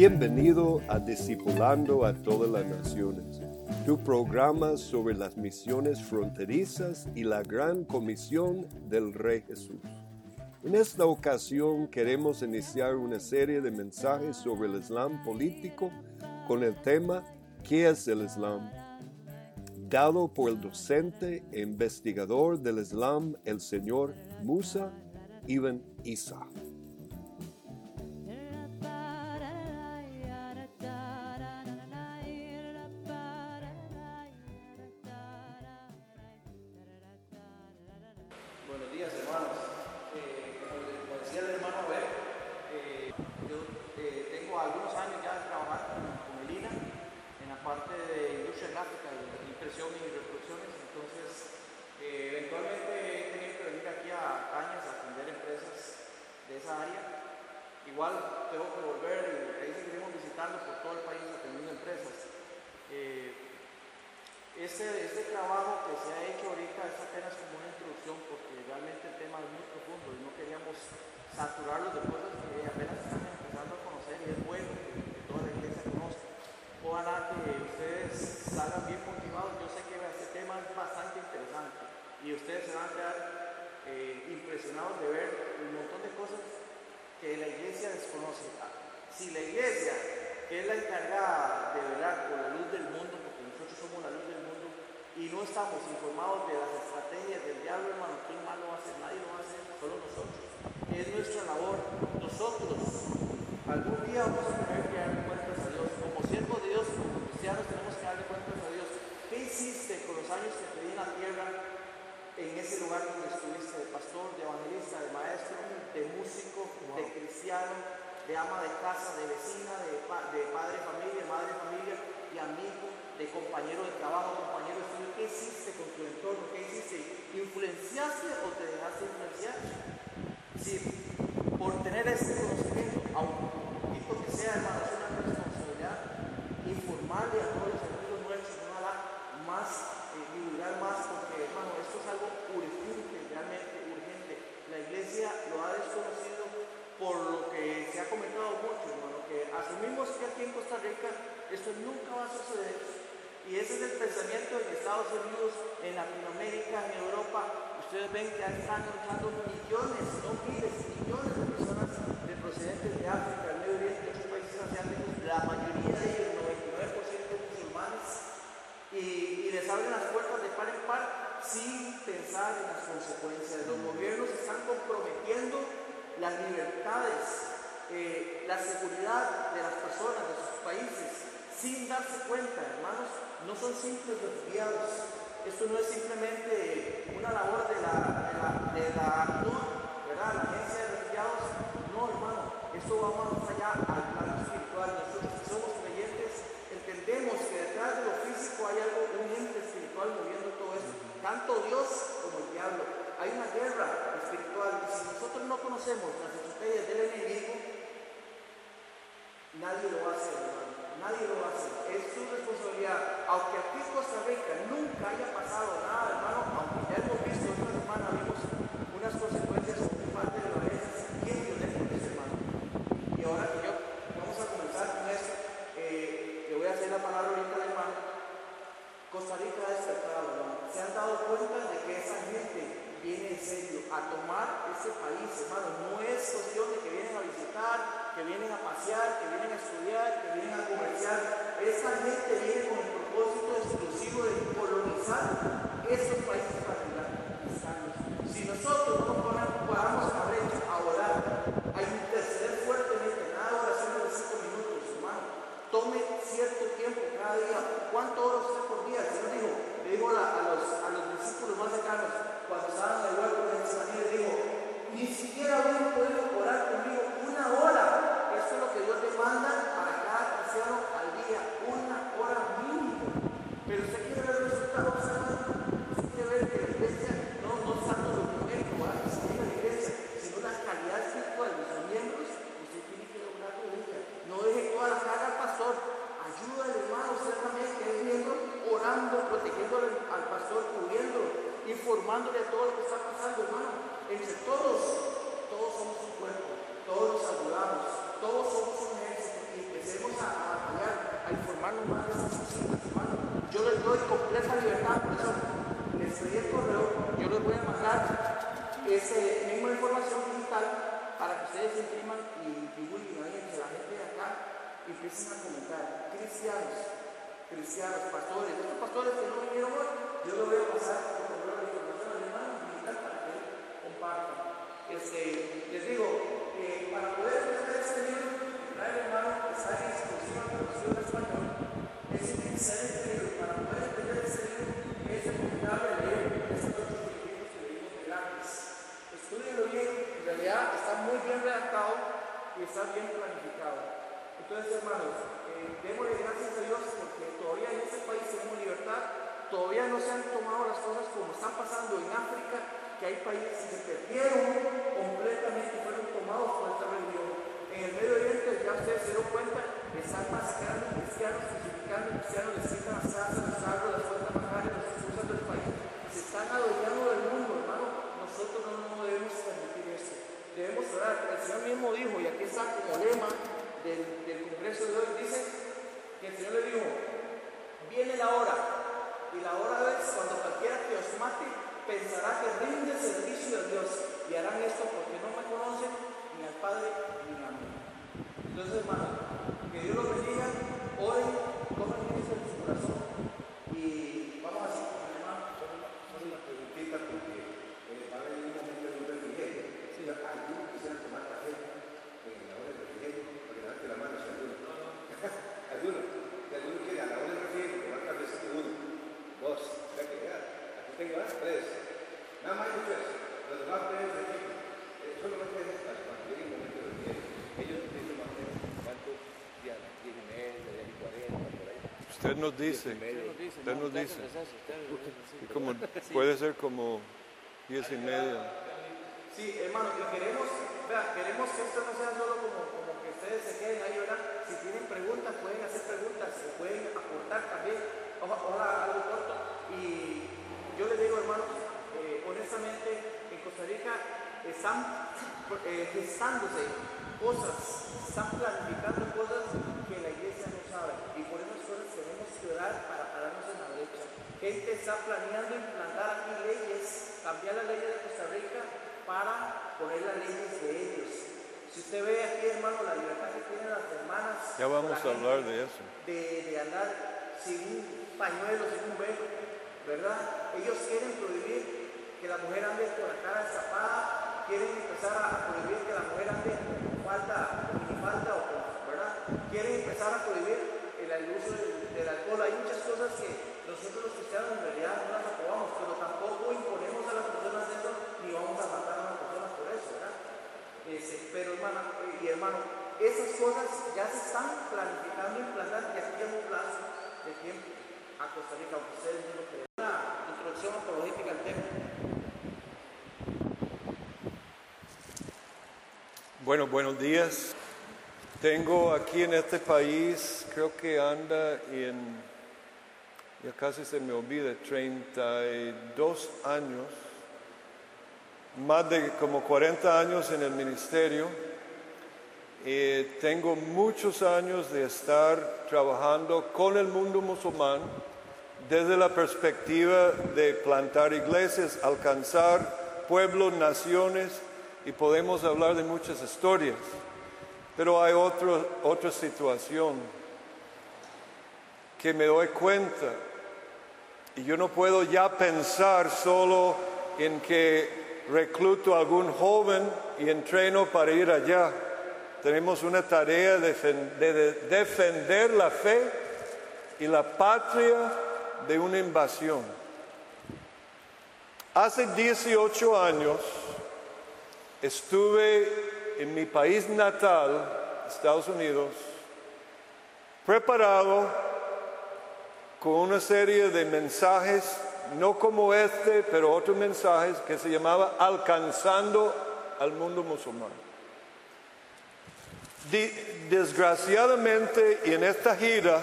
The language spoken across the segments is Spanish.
Bienvenido a Discipulando a todas las naciones, tu programa sobre las misiones fronterizas y la gran comisión del Rey Jesús. En esta ocasión queremos iniciar una serie de mensajes sobre el Islam político con el tema ¿Qué es el Islam? dado por el docente e investigador del Islam, el señor Musa Ibn Isa. gráficas, impresión y reproducciones. Entonces, eh, eventualmente he tenido que venir aquí a Cañas a atender empresas de esa área. Igual tengo que volver y ahí seguiremos visitando por todo el país atendiendo empresas. Eh, este, este trabajo que se ha hecho ahorita es apenas como una introducción porque realmente el tema es muy profundo y no queríamos saturarlos de cosas que apenas están empezando a conocer y es bueno que, que toda la iglesia conozca. Ojalá que si la iglesia, que es la encargada de velar por la luz del mundo, porque nosotros somos la luz del mundo, y no estamos informados de las estrategias del diablo, hermano, ¿quién más lo va a hacer? Nadie lo va a hacer, solo nosotros. Es nuestra labor. Nosotros, algún día vamos a tener que darle cuentas a Dios. Como siervos de Dios, como cristianos, tenemos que darle cuentas a Dios. ¿Qué hiciste con los años que te di en la tierra? en ese lugar donde estuviste de pastor, de evangelista, de maestro, de músico, de cristiano, de ama de casa, de vecina, de, de padre de familia, madre de familia, y amigo, de compañero de trabajo, compañero de estudio. ¿Qué hiciste con tu entorno? ¿Qué hiciste? ¿Influenciaste o te dejaste influenciar? Sí, por tener este conocimiento, aunque que sea, hermano, es una responsabilidad informarle a todos los amigos nuestros, no más, eh, divulgar más, porque, hermano, esto es algo urgente, realmente urgente. La iglesia lo ha desconocido por lo que se ha comentado mucho, hermano, que asumimos que aquí en Rica esto nunca va a suceder. Y ese es el pensamiento en Estados Unidos, en Latinoamérica, en Europa. Ustedes ven que están luchando millones, no miles, millones de personas de procedentes de África, del Medio Oriente, de otros países asiáticos, la mayoría de ellos, el 99% musulmanes, y les abren las puertas de par en par sin pensar en las consecuencias. Los gobiernos están comprometiendo las libertades, eh, la seguridad de las personas, de sus países, sin darse cuenta, hermanos, no son simples refugiados. Esto no es simplemente una labor de la, de la, de la ¿verdad? La agencia de refugiados. No, hermano, esto va más allá al plano espiritual. Nosotros que somos creyentes entendemos que detrás de lo físico hay algo, un ente espiritual moviendo todo eso. Tanto Dios como el diablo. Hay una guerra espiritual y si nosotros no conocemos las estrategias del enemigo, Nadie lo hacer, hermano. Nadie lo hacer. Es su responsabilidad. Aunque aquí en Costa Rica nunca haya pasado nada, hermano, aunque ya hemos visto esta semana, vimos unas consecuencias por parte de la violencia bien violentas, hermano. Y ahora que yo vamos a comenzar con esto, eh, le voy a hacer la palabra ahorita al hermano. Costa Rica ha despertado, hermano. Se han dado cuenta de que esa gente viene en serio a tomar ese país, hermano. No es cuestión de que vienen a visitar, que vienen a pasear, que vienen a estudiar, que vienen a comerciar. Esa gente viene con el propósito exclusivo de colonizar esos países llegar Si nosotros Entonces, hermano, que Dios los bendiga, oren, tomen esto en su corazón y vamos así con el hermano. Solo una preguntita porque eh, va a venir un momento de un refrigerio. Si alguno quisiera tomar café en la hora del refrigerio, para que levante la mano si alguno. alguno. Si alguno quiere a la hora del refrigerio tomar café, si uno, dos, ya que ya. Aquí tengo ¿eh? tres. Nada más hay tres. Los demás tres de aquí. Eh, solamente es para cuando llegue el momento del refrigerio. Ellos dicen más o menos cuántos días, diez y media, diez y cuarenta, por ahí. Usted nos dice, usted nos dice. Y como, puede ser como diez y media. Sí, hermano, y queremos, vea, queremos que esto no sea solo como, como que ustedes se queden ahí, ¿verdad? Si tienen preguntas, pueden hacer preguntas, se pueden aportar también. Oja- Ojalá algo corto. Y yo les digo, hermanos, eh, honestamente, en Costa Rica están eh, gestándose cosas, están planificando cosas que la iglesia no sabe. Y por esas cosas tenemos que orar para pararnos en la brecha. Gente está planeando implantar aquí leyes, cambiar las leyes de Costa Rica para poner las leyes de ellos. Si usted ve aquí, hermano, la libertad que tienen las hermanas. Ya vamos a hablar de eso. De, de andar sin un pañuelo, sin un velo, ¿verdad? Ellos quieren prohibir que la mujer ande con la cara destapada, quieren empezar a, prohibir que la mujer ande con falda, con minifalda o con, ¿verdad? Quieren empezar a prohibir el, el uso del, del alcohol. Hay muchas cosas que nosotros los cristianos en realidad no las aprobamos, pero tampoco imponemos a las personas eso ni vamos a matar a una persona por eso, ¿verdad? Este, pero hermana y hermano, esas cosas ya se están planificando implantar de aquí a un plazo de tiempo a Costa Rica, ustedes no lo. Una introducción apologética al tema. Bueno, buenos días. Tengo aquí en este país, creo que anda en, ya casi se me olvida, 32 años, más de como 40 años en el ministerio. Eh, tengo muchos años de estar trabajando con el mundo musulmán desde la perspectiva de plantar iglesias, alcanzar pueblos, naciones, y podemos hablar de muchas historias. Pero hay otro, otra situación que me doy cuenta y yo no puedo ya pensar solo en que recluto a algún joven y entreno para ir allá. Tenemos una tarea de, de defender la fe y la patria de una invasión. Hace 18 años estuve en mi país natal, Estados Unidos, preparado con una serie de mensajes, no como este, pero otros mensajes que se llamaba Alcanzando al mundo musulmán. Desgraciadamente, y en esta gira,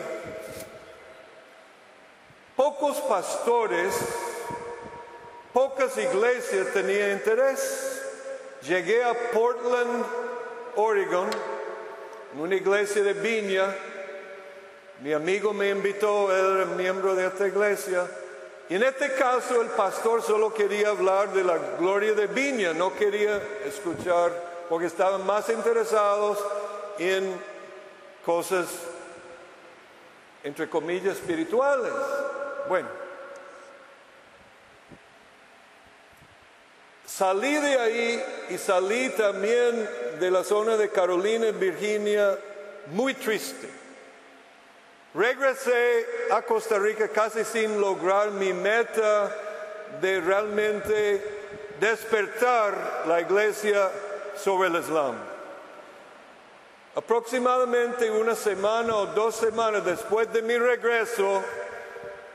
pocos pastores, pocas iglesias tenían interés. Llegué a Portland, Oregon, en una iglesia de Viña. Mi amigo me invitó, él era miembro de esta iglesia. Y en este caso el pastor solo quería hablar de la gloria de Viña, no quería escuchar, porque estaban más interesados en cosas, entre comillas, espirituales. Bueno, Salí de ahí y salí también de la zona de Carolina, Virginia, muy triste. Regresé a Costa Rica casi sin lograr mi meta de realmente despertar la iglesia sobre el Islam. Aproximadamente una semana o dos semanas después de mi regreso,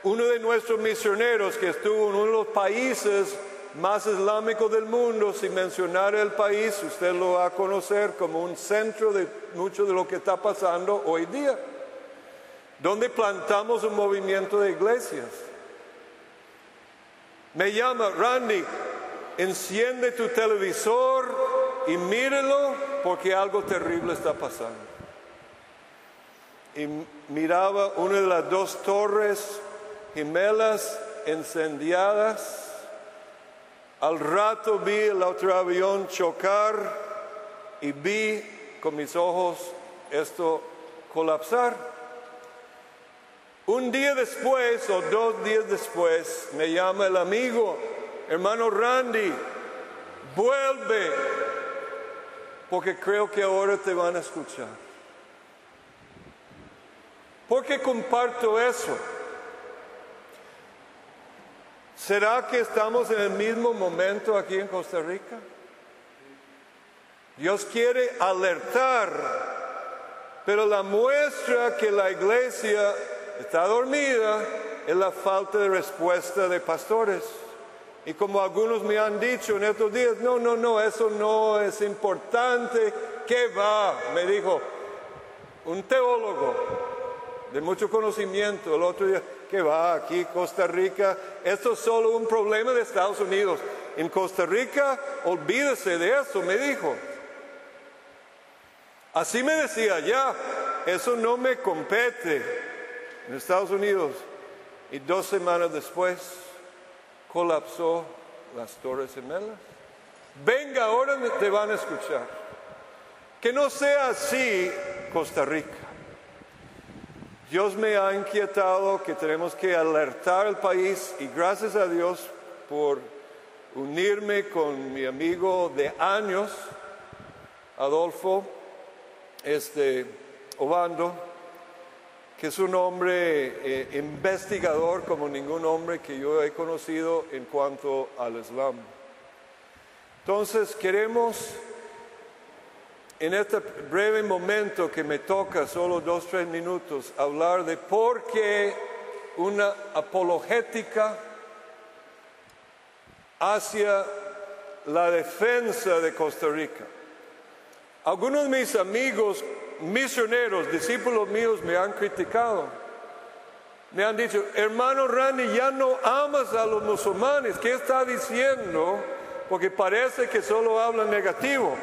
uno de nuestros misioneros que estuvo en uno de los países más islámico del mundo, sin mencionar el país, usted lo va a conocer como un centro de mucho de lo que está pasando hoy día, donde plantamos un movimiento de iglesias. Me llama Randy, enciende tu televisor y mírelo porque algo terrible está pasando. Y miraba una de las dos torres gemelas incendiadas al rato vi el otro avión chocar y vi con mis ojos esto colapsar. Un día después o dos días después me llama el amigo, hermano Randy, vuelve, porque creo que ahora te van a escuchar. ¿Por qué comparto eso? ¿Será que estamos en el mismo momento aquí en Costa Rica? Dios quiere alertar, pero la muestra que la iglesia está dormida es la falta de respuesta de pastores. Y como algunos me han dicho en estos días, no, no, no, eso no es importante. ¿Qué va? Me dijo un teólogo de mucho conocimiento el otro día que va aquí, Costa Rica. Esto es solo un problema de Estados Unidos. En Costa Rica, olvídese de eso, me dijo. Así me decía, ya, eso no me compete en Estados Unidos. Y dos semanas después colapsó las Torres Gemelas. Venga, ahora te van a escuchar. Que no sea así Costa Rica. Dios me ha inquietado que tenemos que alertar al país y gracias a Dios por unirme con mi amigo de años, Adolfo este, Obando, que es un hombre eh, investigador como ningún hombre que yo he conocido en cuanto al Islam. Entonces queremos en este breve momento que me toca, solo dos, tres minutos, hablar de por qué una apologética hacia la defensa de Costa Rica. Algunos de mis amigos misioneros, discípulos míos me han criticado. Me han dicho, hermano Randy, ya no amas a los musulmanes. ¿Qué está diciendo? Porque parece que solo habla negativo.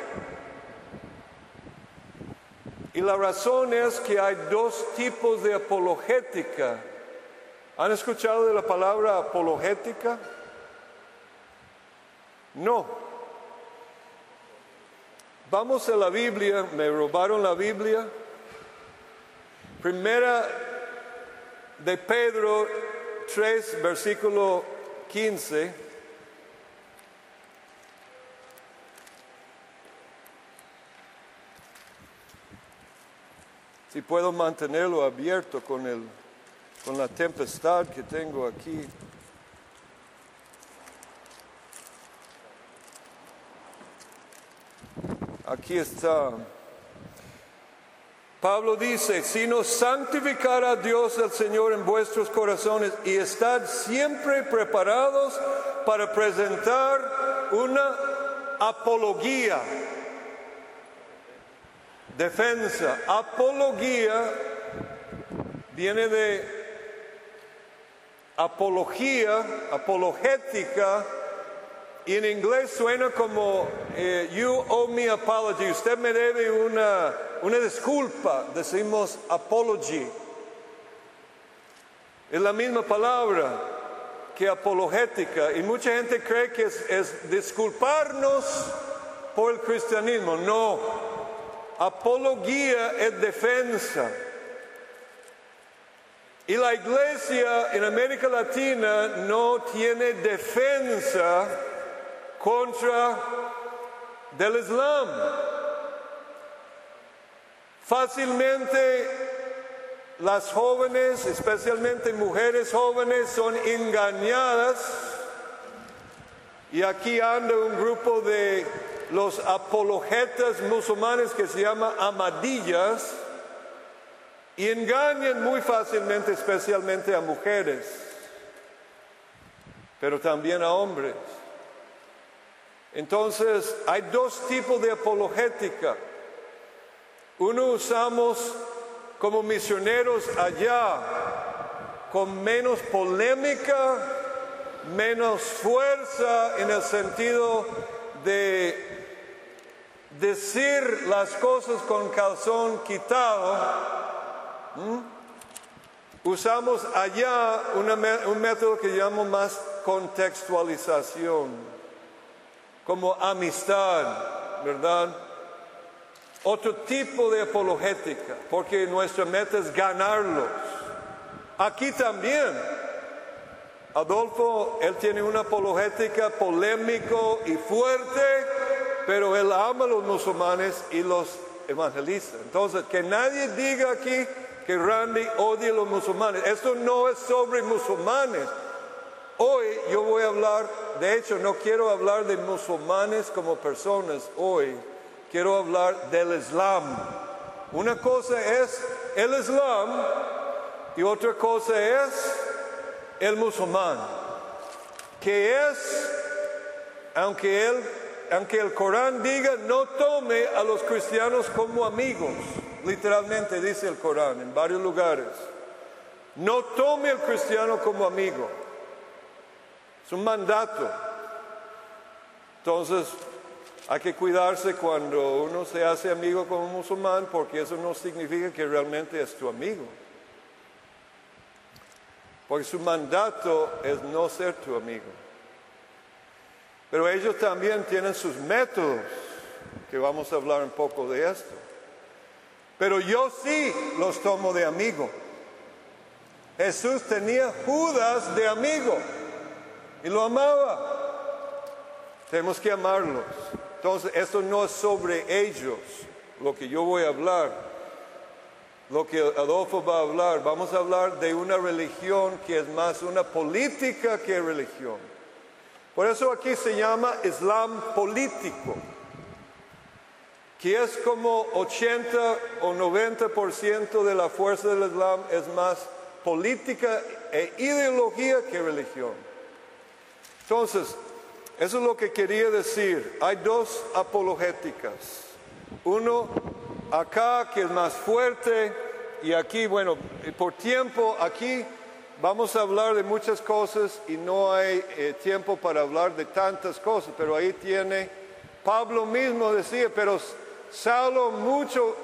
Y la razón es que hay dos tipos de apologética. ¿Han escuchado de la palabra apologética? No. Vamos a la Biblia, me robaron la Biblia. Primera de Pedro 3, versículo 15. Si puedo mantenerlo abierto con, el, con la tempestad que tengo aquí. Aquí está. Pablo dice, sino santificar a Dios el Señor en vuestros corazones y estad siempre preparados para presentar una apología, defensa. Apología viene de apología, apologética, y en inglés suena como eh, you owe me apology, usted me debe una, una disculpa, decimos apology. Es la misma palabra que apologética y mucha gente cree que es, es disculparnos por el cristianismo. No, apología es defensa. Y la iglesia en América Latina no tiene defensa contra del Islam. Fácilmente las jóvenes, especialmente mujeres jóvenes, son engañadas. Y aquí anda un grupo de los apologetas musulmanes que se llama amadillas y engañan muy fácilmente, especialmente a mujeres, pero también a hombres. Entonces, hay dos tipos de apologética. Uno usamos como misioneros allá, con menos polémica, menos fuerza en el sentido de decir las cosas con calzón quitado. Usamos allá un método que llamo más contextualización como amistad, ¿verdad? Otro tipo de apologética, porque nuestra meta es ganarlos. Aquí también, Adolfo, él tiene una apologética polémico y fuerte, pero él ama a los musulmanes y los evangeliza. Entonces, que nadie diga aquí que Randy odia a los musulmanes. Esto no es sobre musulmanes. Hoy yo voy a hablar, de hecho no quiero hablar de musulmanes como personas hoy, quiero hablar del Islam. Una cosa es el Islam y otra cosa es el musulmán, que es, aunque, aunque el Corán diga, no tome a los cristianos como amigos, literalmente dice el Corán en varios lugares, no tome al cristiano como amigo. Es un mandato. Entonces, hay que cuidarse cuando uno se hace amigo con un musulmán porque eso no significa que realmente es tu amigo. Porque su mandato es no ser tu amigo. Pero ellos también tienen sus métodos, que vamos a hablar un poco de esto. Pero yo sí los tomo de amigo. Jesús tenía Judas de amigo y lo amaba. Tenemos que amarlos. Entonces, esto no es sobre ellos lo que yo voy a hablar. Lo que Adolfo va a hablar, vamos a hablar de una religión que es más una política que religión. Por eso aquí se llama Islam político, que es como 80 o 90% de la fuerza del Islam es más política e ideología que religión. Entonces, eso es lo que quería decir. Hay dos apologéticas. Uno acá que es más fuerte y aquí, bueno, por tiempo aquí vamos a hablar de muchas cosas y no hay eh, tiempo para hablar de tantas cosas, pero ahí tiene, Pablo mismo decía, pero Saulo mucho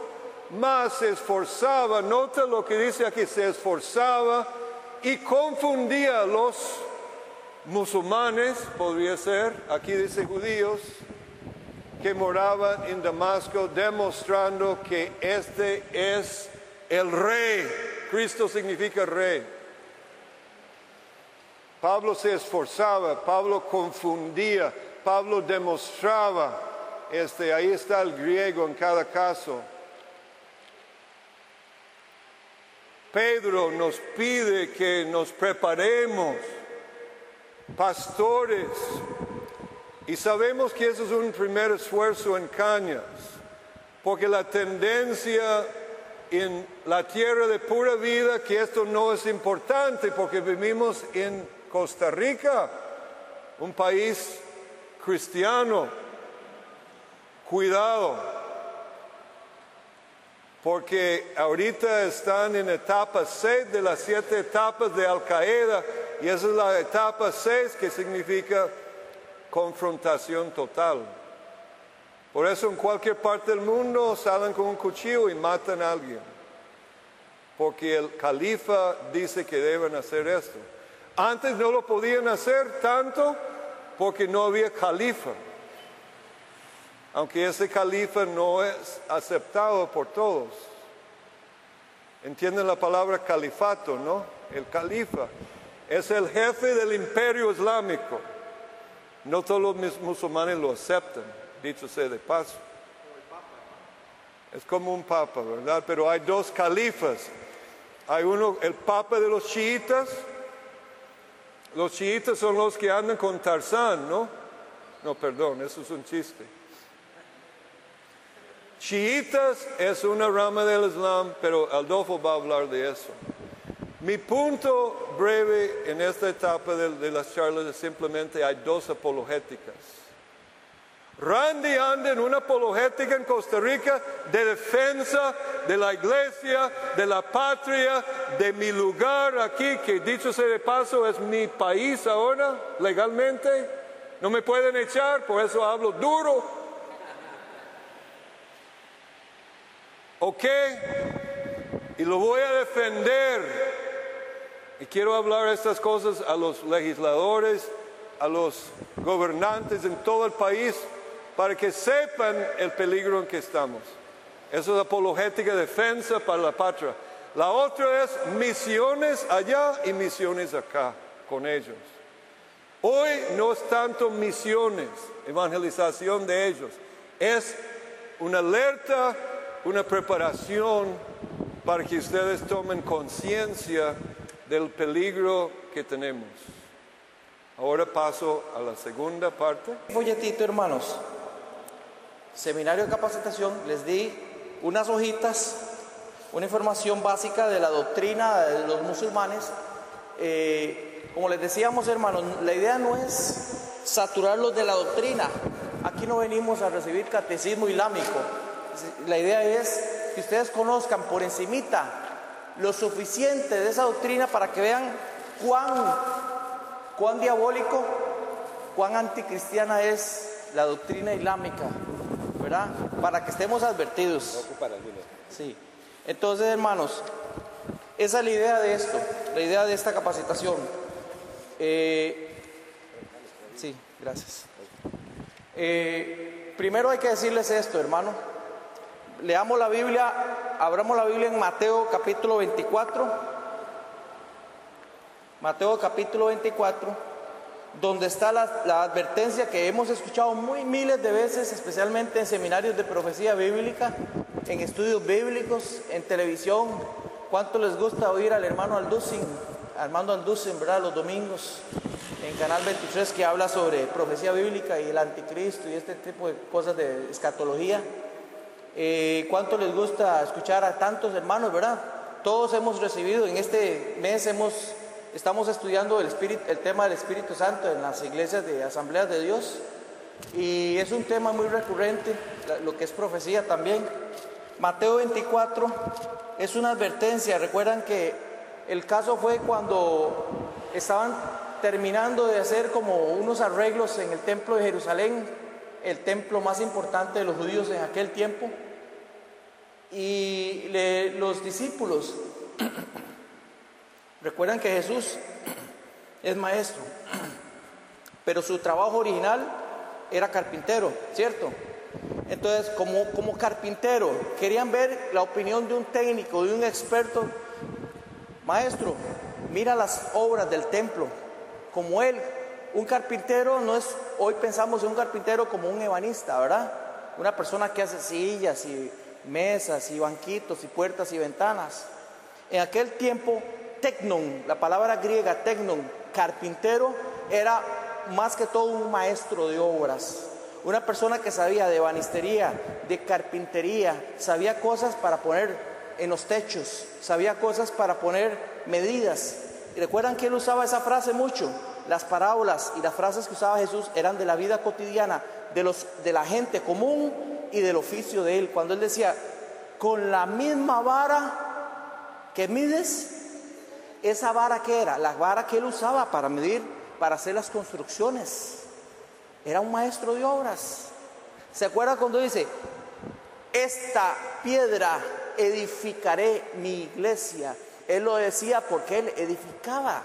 más se esforzaba, nota lo que dice aquí, se esforzaba y confundía a los musulmanes, podría ser, aquí dice judíos, que moraban en Damasco, demostrando que este es el rey. Cristo significa rey. Pablo se esforzaba, Pablo confundía, Pablo demostraba, este, ahí está el griego en cada caso. Pedro nos pide que nos preparemos, pastores, y sabemos que eso es un primer esfuerzo en cañas, porque la tendencia en la tierra de pura vida que esto no es importante, porque vivimos en Costa Rica, un país cristiano. Cuidado, porque ahorita están en etapa 6 de las siete etapas de Al Qaeda y esa es la etapa 6 que significa confrontación total. Por eso en cualquier parte del mundo salen con un cuchillo y matan a alguien. Porque el califa dice que deben hacer esto. Antes no lo podían hacer tanto porque no había califa. Aunque ese califa no es aceptado por todos. ¿Entienden la palabra califato, no? El califa es el jefe del imperio islámico. No todos los musulmanes lo aceptan, dicho sea de paso. Es como un papa, ¿verdad? Pero hay dos califas. Hay uno, el papa de los chiitas. Los chiitas son los que andan con Tarzán, ¿no? No, perdón, eso es un chiste. Chiitas es una rama del Islam, pero Aldolfo va a hablar de eso. Mi punto breve en esta etapa de, las charlas es simplemente hay dos apologéticas. Randy anda en una apologética en Costa Rica de defensa de la iglesia, de la patria, de mi lugar aquí, que dicho sea de paso es mi país ahora, legalmente. No me pueden echar, por eso hablo duro. ¿Ok? Y lo voy a defender y quiero hablar estas cosas a los legisladores, a los gobernantes en todo el país, para que sepan el peligro en que estamos. Eso es apologética defensa para la patria. La otra es misiones allá y misiones acá con ellos. Hoy no es tanto misiones, evangelización de ellos, es una alerta, una preparación para que ustedes tomen conciencia del peligro que tenemos. Ahora paso a la segunda parte. Folletito, hermanos. Seminario de capacitación, les di unas hojitas, una información básica de la doctrina de los musulmanes. Eh, como les decíamos, hermanos, la idea no es saturarlos de la doctrina. Aquí no venimos a recibir catecismo islámico. La idea es que ustedes conozcan por encimita lo suficiente de esa doctrina para que vean cuán, cuán diabólico, cuán anticristiana es la doctrina islámica, ¿verdad? Para que estemos advertidos. Sí. Entonces, hermanos, esa es la idea de esto, la idea de esta capacitación. Eh, sí, gracias. Eh, primero hay que decirles esto, hermano. Leamos la Biblia abramos la Biblia en Mateo capítulo 24. Mateo capítulo 24, donde está la, advertencia que hemos escuchado muy miles de veces, especialmente en seminarios de profecía bíblica, en estudios bíblicos, en televisión. ¿Cuánto les gusta oír al hermano Alducin, Armando Alducin, ¿verdad? Los domingos en Canal 23 que habla sobre profecía bíblica y el anticristo y este tipo de cosas de escatología. Eh, ¿Cuánto les gusta escuchar a tantos hermanos, verdad? Todos hemos recibido, en este mes hemos, estamos estudiando el, espíritu, el tema del Espíritu Santo en las iglesias de Asambleas de Dios y es un tema muy recurrente, lo que es profecía también. Mateo 24 es una advertencia. Recuerdan que el caso fue cuando estaban terminando de hacer como unos arreglos en el templo de Jerusalén, el templo más importante de los judíos en aquel tiempo. Y los discípulos, recuerdan que Jesús es maestro, pero su trabajo original era carpintero, ¿cierto? Entonces, como, carpintero, querían ver la opinión de un técnico, de un experto. Maestro, mira las obras del templo. Como él, un carpintero no es, hoy pensamos en un carpintero como un ebanista, ¿verdad? Una persona que hace sillas y mesas y banquitos y puertas y ventanas. En aquel tiempo, tecnon, la palabra griega tecnon, carpintero, era más que todo un maestro de obras una persona que sabía de banistería, de carpintería, sabía cosas para poner en los techos, sabía cosas para poner medidas. Y recuerdan que él usaba esa frase mucho. Las parábolas y las frases que usaba Jesús eran de la vida cotidiana, de, los, de la gente común y del oficio de él. Cuando él decía, con la misma vara que mides, esa vara que era, la vara que él usaba para medir, para hacer las construcciones. Era un maestro de obras. ¿Se acuerda cuando dice, esta piedra edificaré mi iglesia? Él lo decía porque él edificaba,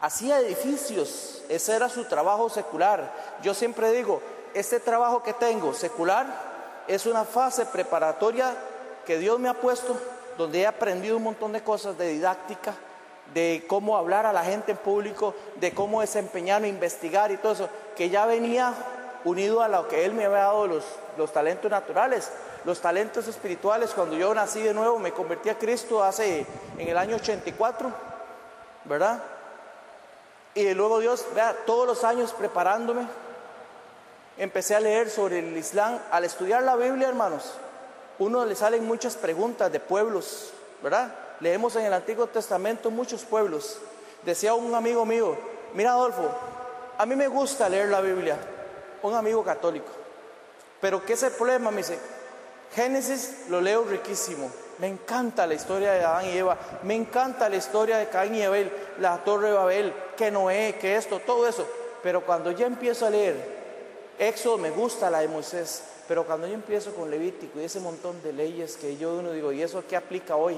hacía edificios, ese era su trabajo secular. Yo siempre digo, este trabajo que tengo secular es una fase preparatoria que Dios me ha puesto, donde he aprendido un montón de cosas de didáctica, de cómo hablar a la gente en público, de cómo desempeñarme, investigar y todo eso, que ya venía unido a lo que Él me había dado los, los talentos naturales, los talentos espirituales. Cuando yo nací de nuevo, me convertí a Cristo hace en el año 84, ¿verdad? Y luego Dios, vea, todos los años preparándome, empecé a leer sobre el Islam. Al estudiar la Biblia, hermanos, uno le salen muchas preguntas de pueblos, ¿verdad? Leemos en el Antiguo Testamento muchos pueblos. Decía un amigo mío, mira Adolfo, a mí me gusta leer la Biblia, un amigo católico, pero ¿qué es el problema? Me dice, Génesis lo leo riquísimo, me encanta la historia de Adán y Eva, me encanta la historia de Caín y Abel, la torre de Babel, que Noé, que esto, todo eso, pero cuando ya empiezo a leer Éxodo me gusta la de Moisés, pero cuando yo empiezo con Levítico y ese montón de leyes que yo uno digo, ¿y eso qué aplica hoy?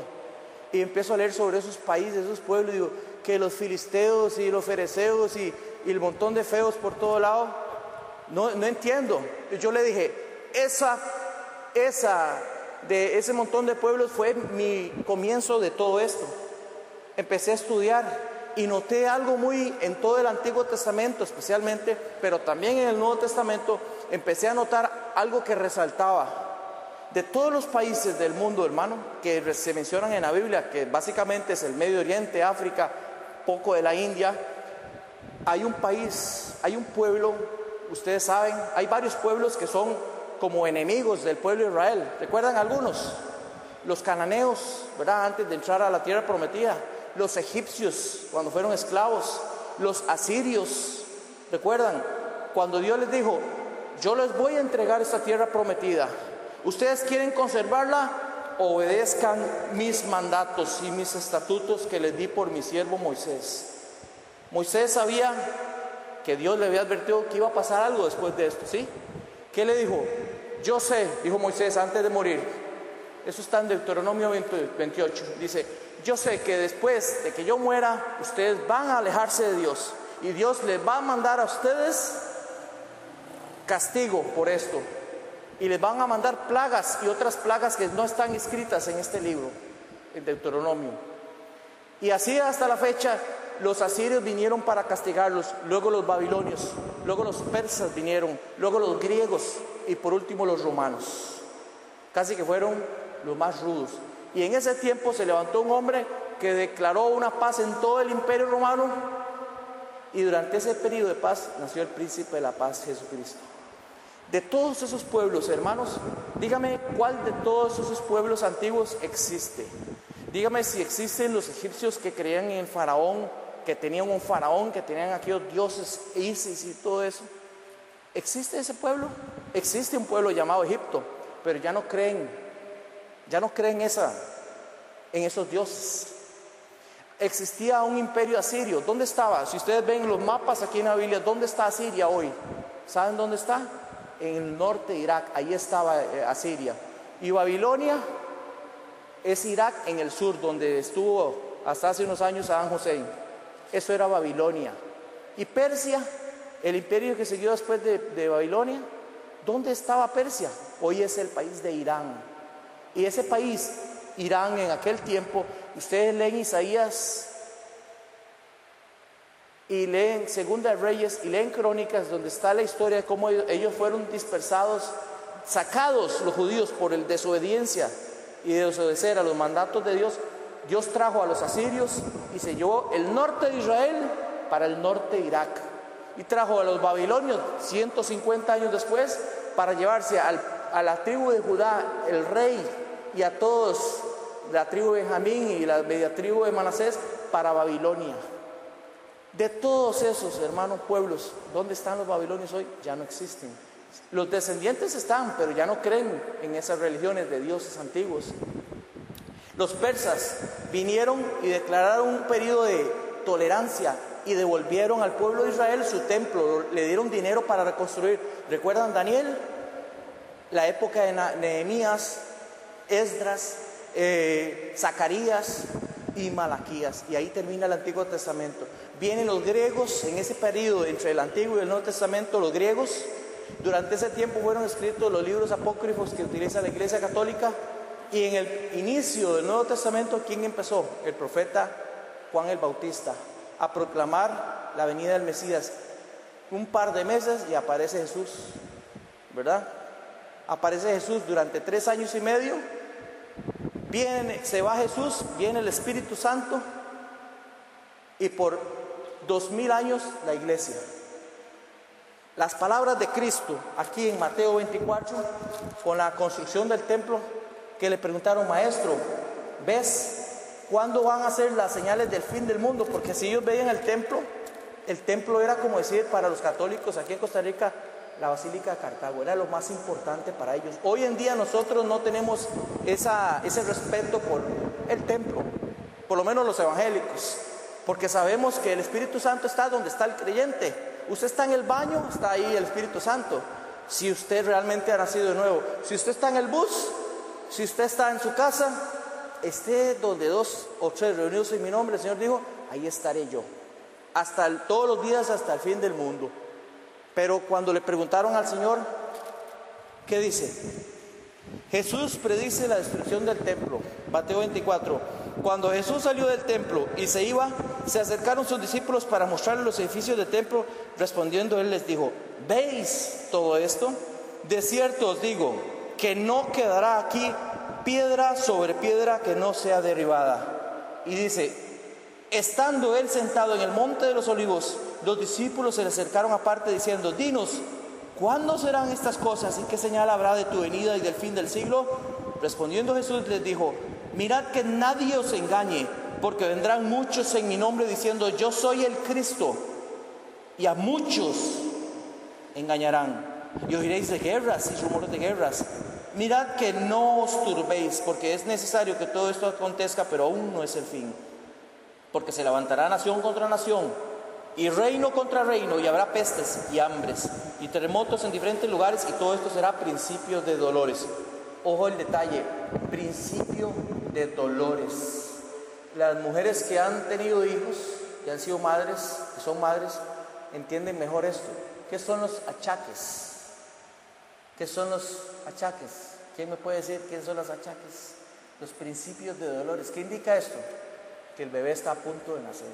Y empiezo a leer sobre esos países, esos pueblos, digo, que los filisteos y los fereceos y, el montón de feos por todo lado, no, no entiendo. Yo le dije, esa, esa, de ese montón de pueblos fue mi comienzo de todo esto. Empecé a estudiar y noté algo muy en todo el Antiguo Testamento especialmente, pero también en el Nuevo Testamento, empecé a notar algo que resaltaba de todos los países del mundo, hermano, que se mencionan en la Biblia, que básicamente es el Medio Oriente, África, poco de la India, hay un país, hay un pueblo, ustedes saben, hay varios pueblos que son como enemigos del pueblo de Israel. ¿Recuerdan algunos? Los cananeos, ¿verdad? Antes de entrar a la tierra prometida, los egipcios cuando fueron esclavos, los asirios, ¿recuerdan? Cuando Dios les dijo, yo les voy a entregar esta tierra prometida, Ustedes quieren conservarla, obedezcan mis mandatos y mis estatutos que les di por mi siervo Moisés. Moisés sabía que Dios le había advertido que iba a pasar algo después de esto, ¿sí? ¿Qué le dijo? Yo sé, dijo Moisés antes de morir. Eso está en Deuteronomio 28. Dice, yo sé que después de que yo muera, ustedes van a alejarse de Dios y Dios les va a mandar a ustedes castigo por esto y les van a mandar plagas y otras plagas que no están escritas en este libro, en Deuteronomio. Y así hasta la fecha los asirios vinieron para castigarlos, luego los babilonios, luego los persas vinieron, luego los griegos y por último los romanos. Casi que fueron los más rudos. Y en ese tiempo se levantó un hombre que declaró una paz en todo el imperio romano y durante ese periodo de paz nació el príncipe de la paz, Jesucristo. De todos esos pueblos, hermanos, dígame cuál de todos esos pueblos antiguos existe. Dígame si existen los egipcios que creían en faraón, que tenían un faraón, que tenían aquellos dioses, Isis y todo eso. ¿Existe ese pueblo? Existe un pueblo llamado Egipto, pero ya no creen Ya no creen en esos dioses. Existía un imperio asirio. ¿Dónde estaba? Si ustedes ven los mapas aquí en la Biblia, ¿dónde está Asiria hoy? ¿Saben dónde está? En el norte de Irak. Ahí estaba eh, Asiria. Y Babilonia es Irak en el sur, donde estuvo hasta hace unos años Saddam Hussein. Eso era Babilonia. Y Persia, el imperio que siguió después de, de Babilonia, ¿dónde estaba Persia? Hoy es el país de Irán. Y ese país, Irán en aquel tiempo, ustedes leen Isaías y leen Segunda Reyes y leen Crónicas donde está la historia de cómo ellos fueron dispersados, sacados los judíos por el desobediencia y desobedecer a los mandatos de Dios. Dios trajo a los asirios y se llevó el norte de Israel para el norte de Irak. Y trajo a los babilonios 150 años después para llevarse a la tribu de Judá, el rey, y a todos, la tribu de Benjamín y la media tribu de Manasés, para Babilonia. De todos esos hermanos pueblos, ¿dónde están los babilonios hoy? Ya no existen. Los descendientes están, pero ya no creen en esas religiones de dioses antiguos. Los persas vinieron y declararon un periodo de tolerancia y devolvieron al pueblo de Israel su templo, le dieron dinero para reconstruir. ¿Recuerdan Daniel? La época de Nehemías, Esdras, eh, Zacarías y Malaquías. Y ahí termina el Antiguo Testamento. Vienen los griegos en ese periodo entre el Antiguo y el Nuevo Testamento, los griegos. Durante ese tiempo fueron escritos los libros apócrifos que utiliza la Iglesia Católica. Y en el inicio del Nuevo Testamento, ¿quién empezó? El profeta Juan el Bautista a proclamar la venida del Mesías. Un par de meses y aparece Jesús, ¿verdad? Aparece Jesús durante tres años y medio. Viene, se va Jesús, viene el Espíritu Santo y por dos mil años la iglesia. Las palabras de Cristo aquí en Mateo 24, con la construcción del templo, que le preguntaron, maestro, ¿ves cuándo van a ser las señales del fin del mundo? Porque si ellos veían el templo, el templo era como decir para los católicos aquí en Costa Rica, la Basílica de Cartago, era lo más importante para ellos. Hoy en día nosotros no tenemos ese respeto por el templo, por lo menos los evangélicos, porque sabemos que el Espíritu Santo está donde está el creyente. Usted está en el baño, está ahí el Espíritu Santo. Si usted realmente ha nacido de nuevo, si usted está en el bus, si usted está en su casa, esté donde dos o tres reunidos en mi nombre, el Señor dijo, ahí estaré yo. Hasta todos los días, hasta el fin del mundo. Pero cuando le preguntaron al Señor, ¿qué dice? Jesús predice la destrucción del templo. Mateo 24. Cuando Jesús salió del templo y se iba, se acercaron sus discípulos para mostrarle los edificios del templo. Respondiendo él les dijo, ¿veis todo esto? De cierto os digo que no quedará aquí piedra sobre piedra que no sea derribada. Y dice, estando él sentado en el monte de los olivos, los discípulos se le acercaron aparte diciendo, dinos, ¿cuándo serán estas cosas y qué señal habrá de tu venida y del fin del siglo? Respondiendo Jesús les dijo, mirad que nadie os engañe, porque vendrán muchos en mi nombre diciendo, yo soy el Cristo, y a muchos engañarán. Y oiréis de guerras y rumores de guerras. Mirad que no os turbéis, porque es necesario que todo esto acontezca, pero aún no es el fin. Porque se levantará nación contra nación y reino contra reino, y habrá pestes y hambres y terremotos en diferentes lugares, y todo esto será principio de dolores. Ojo el detalle, principio de dolores. Las mujeres que han tenido hijos, que han sido madres, que son madres, entienden mejor esto. ¿Qué son los achaques? ¿Qué son los achaques? ¿Quién me puede decir qué son los achaques? Los principios de dolores. ¿Qué indica esto? Que el bebé está a punto de nacer.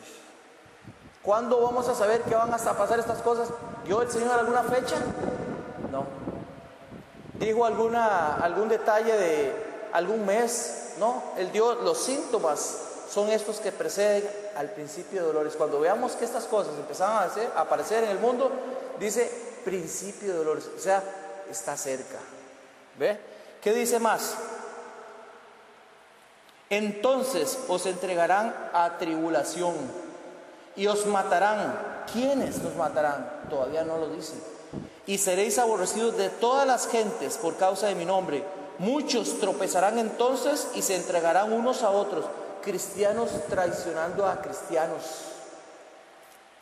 ¿Cuándo vamos a saber que van a pasar estas cosas? ¿Dio el Señor alguna fecha? No. ¿Dijo alguna, algún detalle de algún mes? No. Él dio los síntomas. Son estos que preceden al principio de dolores. Cuando veamos que estas cosas empezaban a, a aparecer en el mundo, dice principio de dolores. O sea, está cerca. ¿Ve? ¿Qué dice más? Entonces os entregarán a tribulación y os matarán. ¿Quiénes nos matarán? Todavía no lo dice. Y seréis aborrecidos de todas las gentes por causa de mi nombre, Muchos tropezarán entonces y se entregarán unos a otros, cristianos traicionando a cristianos.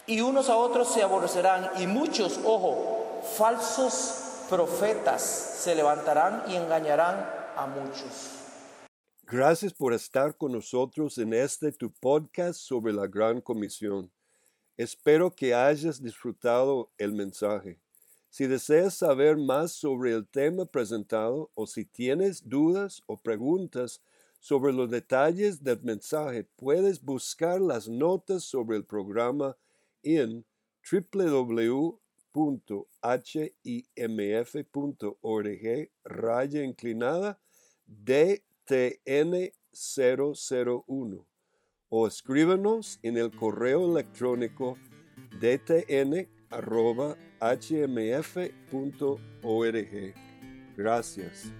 Y unos a otros se aborrecerán y muchos, ojo, falsos profetas se levantarán y engañarán a muchos. Gracias por estar con nosotros en este tu podcast sobre la Gran Comisión. Espero que hayas disfrutado el mensaje. Si deseas saber más sobre el tema presentado o si tienes dudas o preguntas sobre los detalles del mensaje, puedes buscar las notas sobre el programa en www.himf.org raya inclinada DTN 001 o escríbanos en el correo electrónico dtn.hmf.org. Gracias.